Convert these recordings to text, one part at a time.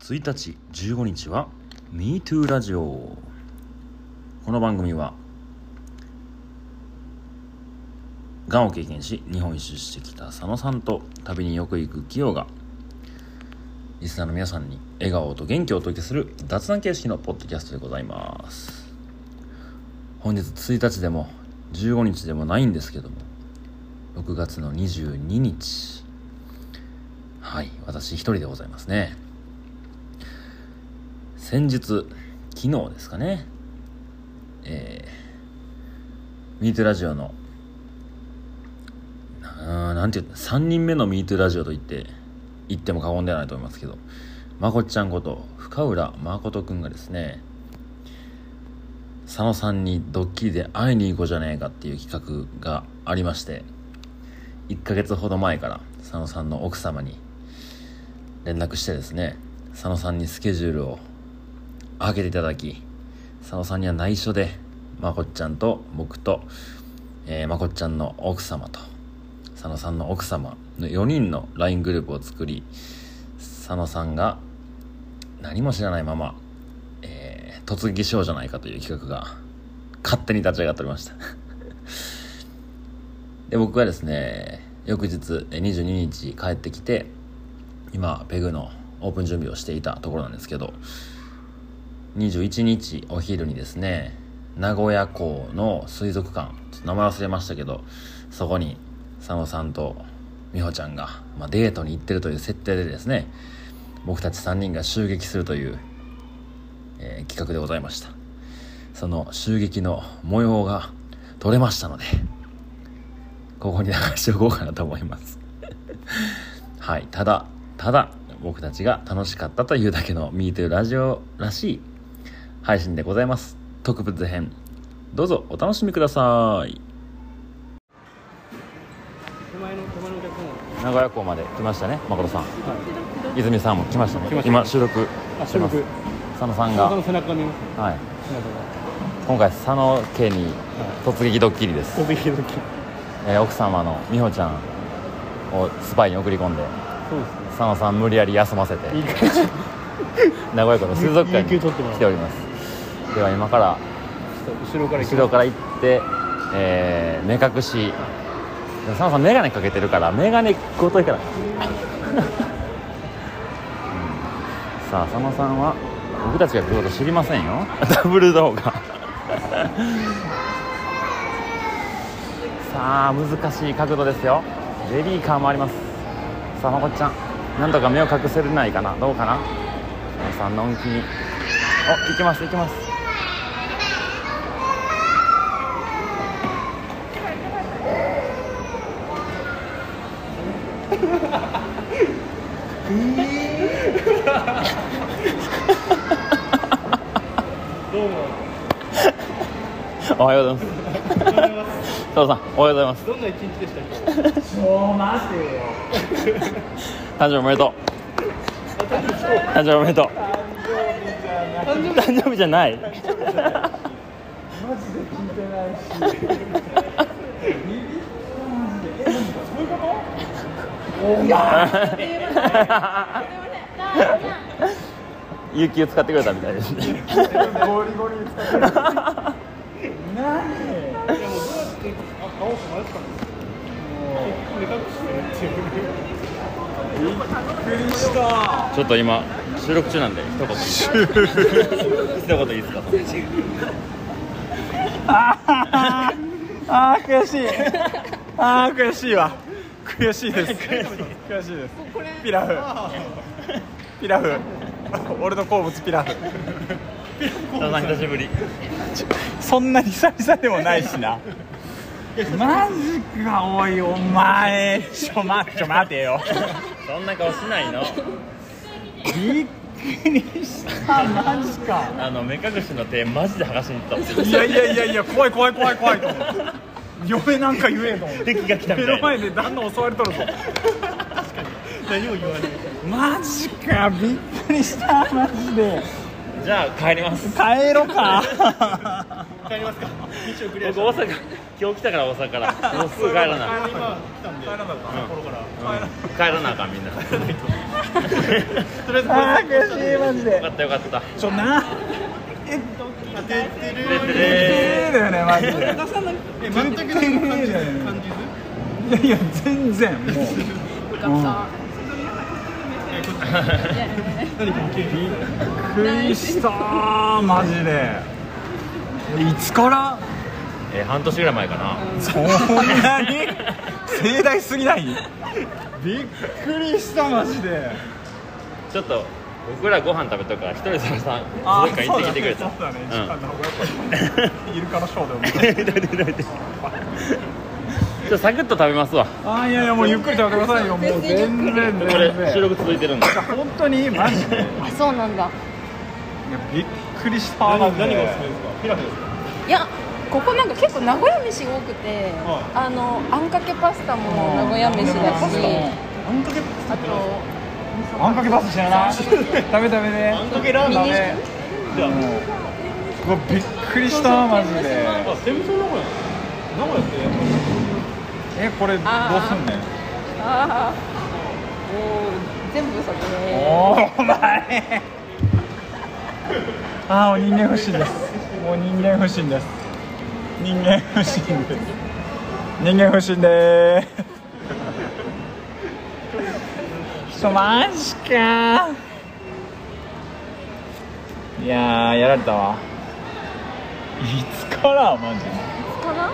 1日15日は MeToo ラジオ。この番組はがんを経験し日本一周してきた佐野さんと旅によく行くキヨがリスナーの皆さんに笑顔と元気をお届けする雑談形式のポッドキャストでございます。本日1日でも15日でもないんですけども6月の22日。はい私一人でございますね。先日昨日ですかね。えー、ミートラジオのななんていう3人目のミートラジオと言って言っても過言ではないと思いますけどまこっちゃんこと深浦誠くんがですね佐野さんにドッキリで会いに行こうじゃねえかっていう企画がありまして1ヶ月ほど前から佐野さんの奥様に連絡してですね佐野さんにスケジュールを開けていただき佐野さんには内緒でまこっちゃんと僕と、えー、まこっちゃんの奥様と佐野さんの奥様の4人の LINE グループを作り佐野さんが何も知らないまま、えー、突撃しようじゃないかという企画が勝手に立ち上がっておりました。で僕はですね翌日22日帰ってきて今ペグのオープン準備をしていたところなんですけど21日お昼にですね名古屋港の水族館ちょっと名前忘れましたけどそこに佐野さんと美穂ちゃんが、まあ、デートに行ってるという設定でですね僕たち3人が襲撃するという、えー、企画でございました。その襲撃の模様が撮れましたのでここに流しておこうかなと思います。はいただただ僕たちが楽しかったというだけの MeToo ラジオらしい配信でございます。特別編。どうぞお楽しみください。名古屋港まで来ましたね誠さん、はい、泉さんも来ましたね。今収録収録。佐野さんが。背中見ますはい。今回佐野家に突撃ドッキリです、突撃ドッキリ、えー、奥様の美穂ちゃんをスパイに送り込んでね。佐野さん無理やり休ませて。名古屋港の水族館に来ておりますでは今から後ろから後ろから行って、えー、目隠し。佐野さん眼鏡かけてるから眼鏡ごとい。から、うん、さあ佐野さんは僕たちが来ること知りませんよ。ダブル動画 さあ難しい角度ですよ。ベビーカーもあります。さあまこっちゃん。なんとか目を隠せれないかな。どうかな。佐野さんのんきに。お行きます行きますおはようございます。佐藤さんおはようございます。どんな一日でしたっけ？もう待てよ誕生日おめでとう。誕生日おめでとう。誕生日じゃない。マジで聞いてないし。おや有給使ってくれたみたいですね。ゴリゴリに使ってる何いやもうどうやってあ青く迷ったんですか目隠してるっていうびっくりしたちょっと今収録中なんで一言一言いいですか？あーあー悔しい。あー悔しいわ。悔しいです。悔しいです。ピラフ。ピラフ。俺の好物ピラフ。佐藤さん久しぶりそんなに久々でもないしな。マジかおいお前。ちょ待ちょ待てよ。そんな顔しないの。びっくりしたマジか。あの目隠しの手マジで剥がしに行った。いやいやいやいや怖い怖い怖い怖いと思って嫁なんか言えと思って敵が来たみ目のたいな。前で旦那襲われとるぞ。何も言わないマジかびっくりしたマジでじゃあ帰ります。帰ろか。帰りますか。道をクリア僕大阪今日来たから大阪からもうすぐ帰らな今来たん。で帰らなかったところからうん。帰らなあかんみんな。とりあえずあー悔しいマジで。よかったよかった。ちょなてってるえーだよねマジでえ全く感じ感じいやいや全然もうよかった何かびっくりしたマジで。いつから？えー半年ぐらい前かな。そんなに？盛大すぎない？びっくりしたマジで。ちょっと僕らご飯食べとくから一人でさあどっか行ってきてくれた。そうだね。時間の方がやっぱりイルカのショーでもちょ っとサクッと食べますわ。あーいやいやもうゆっくり食べてくださいよ。もう全然。全これ然収録続いてるんで。本当にマジで。いやあそうなんだ。びっくりした何何がおすすめですか？ピラフですか？いやここなんか結構名古屋飯多くて、はあのあんかけパスタも名古屋飯だし、あんかけあとあんかけパスタ知らない？食べ食べであんかけラーメンミニじゃあもううわびっくりしたマジで。あ天むすの名古屋。名古屋ってやっえこれどうすんねん？ああもう全部そこで。おーお前。あーもう人間不信です。もう人間不信です。人間不信です。人間不信でーす。ちょマジかいやーやられたわいつからマジかな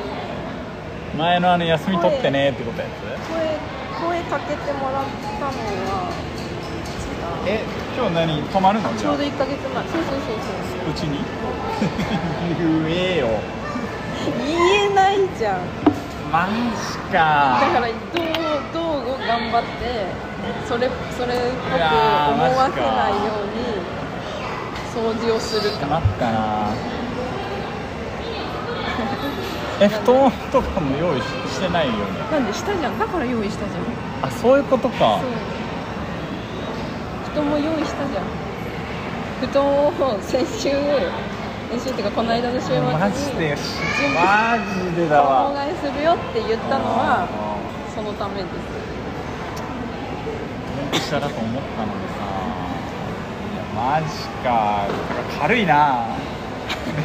前のあの休み取ってねってことやつ？声声かけてもらったのはえ今日何？泊まるの？ちょうど1か月前。そうそうそうそう。うちに？言えよ。言えないじゃん。マジだかからどうどう頑張ってそれそれっぽく思わせないように掃除をするか。待ったなえ布団とかも用意ししてないよね。なんでしたじゃん。だから用意したじゃん。あそういうことか。そう。布団も用意したじゃん。布団を先週先週っていうかこの間の週末にマジでマジでだ衣わ替えするよって言ったのはあそのためです。ーしたらと思ったのにさ。いやマジか軽いな。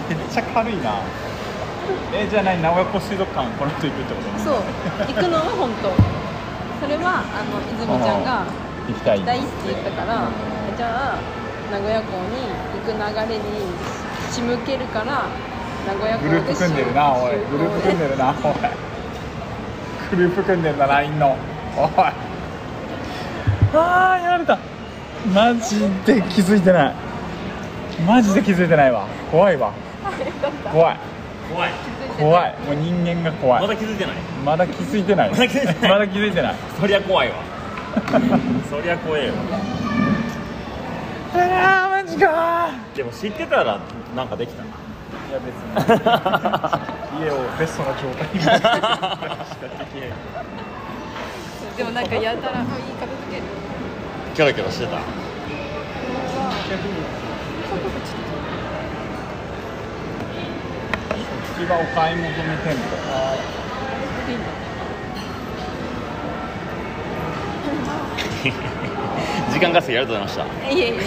めっちゃ軽いなえじゃあ何名古屋港水族館この人行くってこと？そう。行くの？は本当。それはあの泉ちゃんが行きたい行きたいって言ったからじゃあ名古屋港に行く流れに仕向けるから名古屋港でグループ組んでるなおい。グループ組んでるなおい。グループ組んでるな LINE の。おい。あーやられた。マジで気づいてない。マジで気づいてないわ。怖いわ。怖い怖い。怖い。もう人間が怖い。まだ気づいてない？まだ気づいてない。まだ気づいてない。まだ気づいてない。そりゃ怖いわ。そりゃ怖えよあーマジかでも知ってたらなんかできたな。いや別に。家をベストな状態に。でもなんかやたらいい片付け。るキョロキョロしてた？次はお買い求め店舗時間稼ぎありがとうございましいえいえ。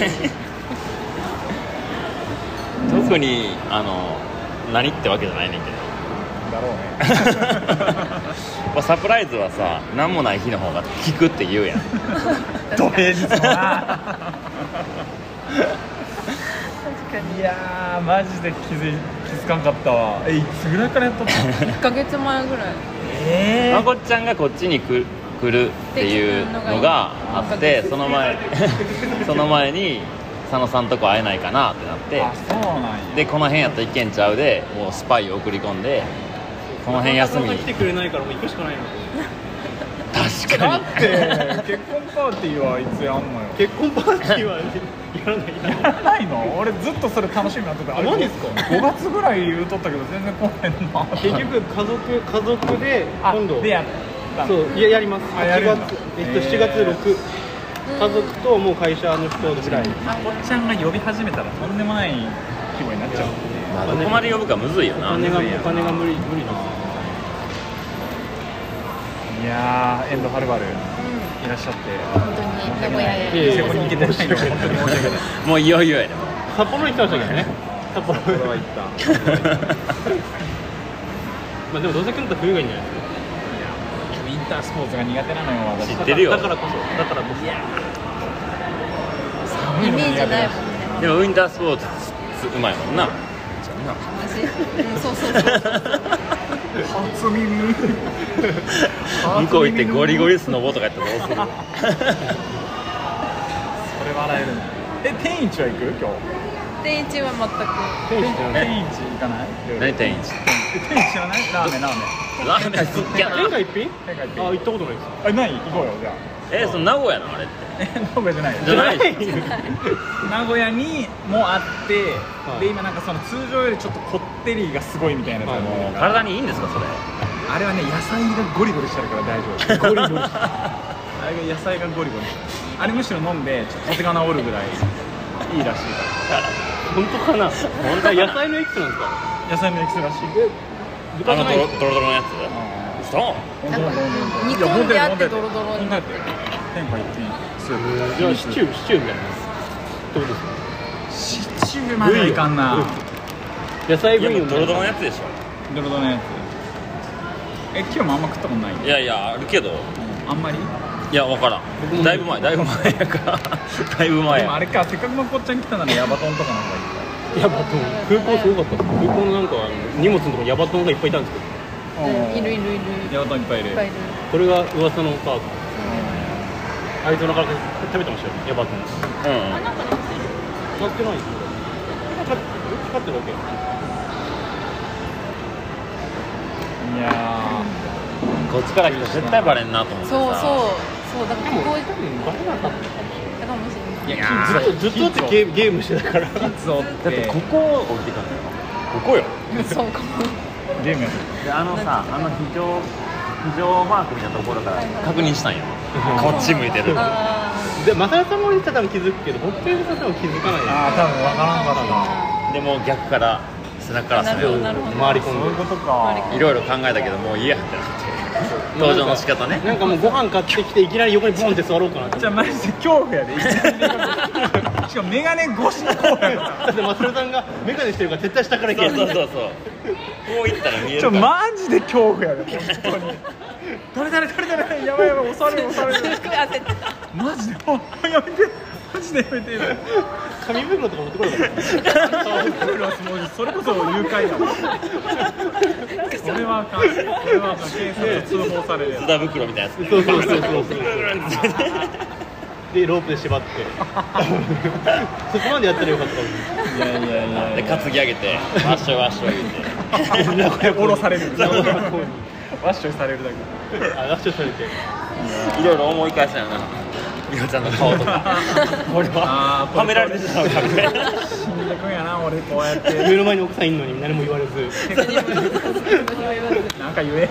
た特にあの何ってわけじゃないねんけど。だろうね。まあサプライズはさ何もない日の方が効くって言うやん。土平日もな確かに。いやーマジで気づい気づかんかったわ。えいつぐらいからやっとった1か月前ぐらい。えまこっちゃんがこっちに来来るっていうのがあってその前その前に佐野さんとこ会えないかなってなって。あそうなんや。でこの辺やったらいけんちゃうでもうスパイを送り込んでこの辺休み来てくれないからもう行くしかないの。確かに。だって結婚パーティーはいつやんのよ。結婚パーティーはやらないやらないの？俺ずっとそれ楽しみになってた。あマジっすか？5月ぐらい言うとったけど全然来へんな。結局家族家族であ今度。でやったの。そういややります。8あやるんだ。月、えっと、7月6家族ともう会社の人ぐらい。まこっちゃんが呼び始めたらとんでもない規模になっちゃう。まあどこまで呼ぶかむずいよな。お金がお金が無理無理ですいやーエンドはるばる。うんいらっしゃって。本当に名古屋へ。に行けてないの。が 本当に申し訳ない。もういよいよやで。札幌に。来てましたけどね札幌は行った。まあでもどうせ来るんだったら冬がいいんじゃないですか。ウィンタースポーツが苦手なのよ私知ってるよ。だからこそ。だからこそ。寒いのイメージ苦手だしないもんねでもウィンタースポーツうまいもんな。私うんそうそうそう 初耳。向こう行ってゴリゴリスノボとかやったらどうする？それ笑えるねえ天一は行く？今天一は全く。日天一行かない？何天一？天一知らない？ラーメンラーメン。ラーメン好きやな。天下一品？天下一品。あ行ったことないです。あない？行こうよじゃあえその名古屋のあれって。え名古屋じゃない。よじゃない名古屋にもあって、はい。で今なんかその通常よりちょっとこってりがすごいみたいなやつがも体にいいんですかそれ？あれはね野菜がゴリゴリしてるから大丈夫。ゴリゴリ。してるあれが野菜がゴリゴリしてる。あれむしろ飲んでちょっと風が治るぐらいいいらしい。か本当かな？本当？野菜のエキスなんですか？ら野菜のエキスらしい。あのドロドロドロのやつ嘘なんか煮込んであってドロドロに。なってる天下一品スープ。じゃあシチューシチューみたいな。どうですか？シチューまでいかんな。野菜いやブイヨンドロドロのやつでしょ。ドロドロのやつ。え今日もあんま食ったことない？いやいやあるけど。あんまり？いや分からん。だいぶ前。だいぶ前やから。だいぶ前や。でもあれかせっかくまこっちゃん来たならヤバトンとかなんかヤバトン。空港すごかった空港のなんか荷物のとこヤバトンがいっぱいいたんですけどうん。いるいるいる。ヤバトンいっぱいいる。いっぱいいる。これが噂のカードアリゾナから食べてましたよヤバトンうんうん。なってない。ですよ光って光ってるだけ。いやこっちから来たら絶対バレんなと思ってさ。そうそう。そう。だからここ多分バレなかったかもたかもしれないーいやずっとずっとだってゲームゲームしてたから。だってここを降りていかんのよ。ここよ。そうかもゲームや。ってであのさあの非常非常マークみたいなところから確認したんよ。こっち向いてる。あでマサヤさんも言ったら多分気づくけど僕ペグさん多分気づかないああ多分わからんかったな。でもう逆から背中から攻めようなるほど。回り込んでそういうことか。いろいろ考えたけどもういいやってなって登場の仕方ね。なんかもうご飯買ってきていきなり横にボンって座ろうかなって。じゃあマジで恐怖やで しかもメガネ越しの恐怖やなだってマサヤさんがメガネしてるから絶対下から行けそうそうそう。そうこういったら見えるから。ちょマジで恐怖やで本当に。誰誰誰誰？やばいやばい押される押されマジであやめて。マジでやめて。紙袋とか持ってこなかったそれこそ誘拐それはあかん。それはあかん。警察通報されるや津田袋みたいなやつ。そうそうそうそうそう でロープで縛って。そこまでやったらよかったのに。ついやいやいや。で担ぎ上げて。わっしょいわっしょい言うて。降ろされる。名古屋港にワッショイされるだけ。あラッシュされて。いろいろ思い返したよな。美穂ちゃんの顔とか。これはられてしまうからね。死んでくんやな俺こうやって。目の前に奥さんいるのに何も言われず。何か言え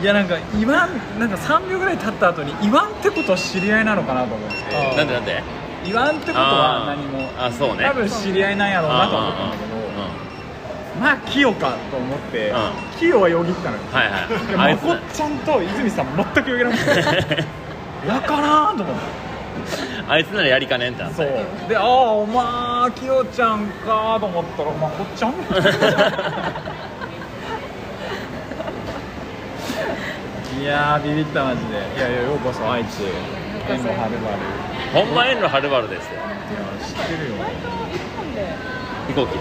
いやなんか言わんなんか3秒ぐらい経った後に言わんってことは知り合いなのかなと思って。なんでなんで？言わんってことは何も。あそうね。多分知り合いなんやろうなと思ったんだけど。まあ清かと思ってう清はよぎったのよ。はいはいまこっちゃんと泉さん全くよぎらなくて。やからんと思って。あいつならやりかねんってそう。でああおまきよちゃんかと思ったらまこっちゃん？いやービビったマジで。いやいやようこそ愛知遠路はるばる。ほんま遠路はるばるですよ。いや知ってるよ。飛行機で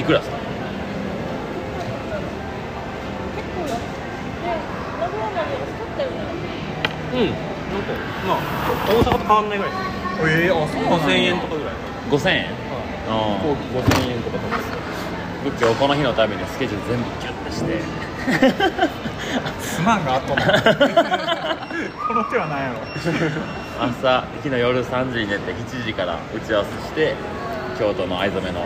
いくらですか？うん。なんかまあ大阪と変わんないぐらいええあそうなん5000や円とかぐらい。5000円？飛行機5000円とか。とか仏教この日のためにスケジュール全部キュッてしてすまんがあとのこの手は何やろ。朝昨日夜3時に寝て7時から打ち合わせして京都の藍染めの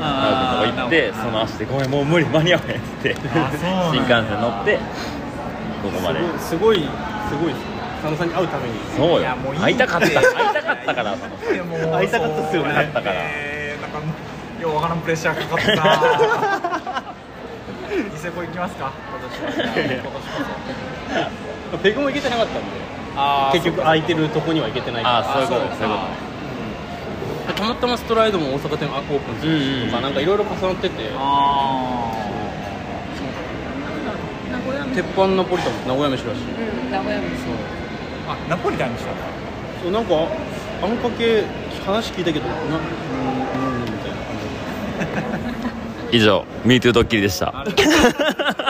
あーとこ行ってその足で「ごめんもう無理間に合わへん」っつってあそうなんや。新幹線乗ってここまで。すごいすごいです佐野さんに会うために。そうよ。いやもういい会いたかった。会いたかったからそのでも会いたかったっすよね。そう会ったからえーなんかようわからんプレッシャーかかった。な ニセコ行きますか？今年ペグも行けてなかったんで。あ結局空いてるとこには行けてないから。あそういうことあそういうこたまたまストライドも大阪店オープンするしとかなんかいろいろ重なってて。あ名古屋飯。鉄板ナポリタンも名古屋飯らしい。うん名古屋飯。ーあナポリタンにしたんだ。そうなんかあんかけ話聞いたけどなうんうんみたいな感じ。と 以上 MeToo ドッキリでした。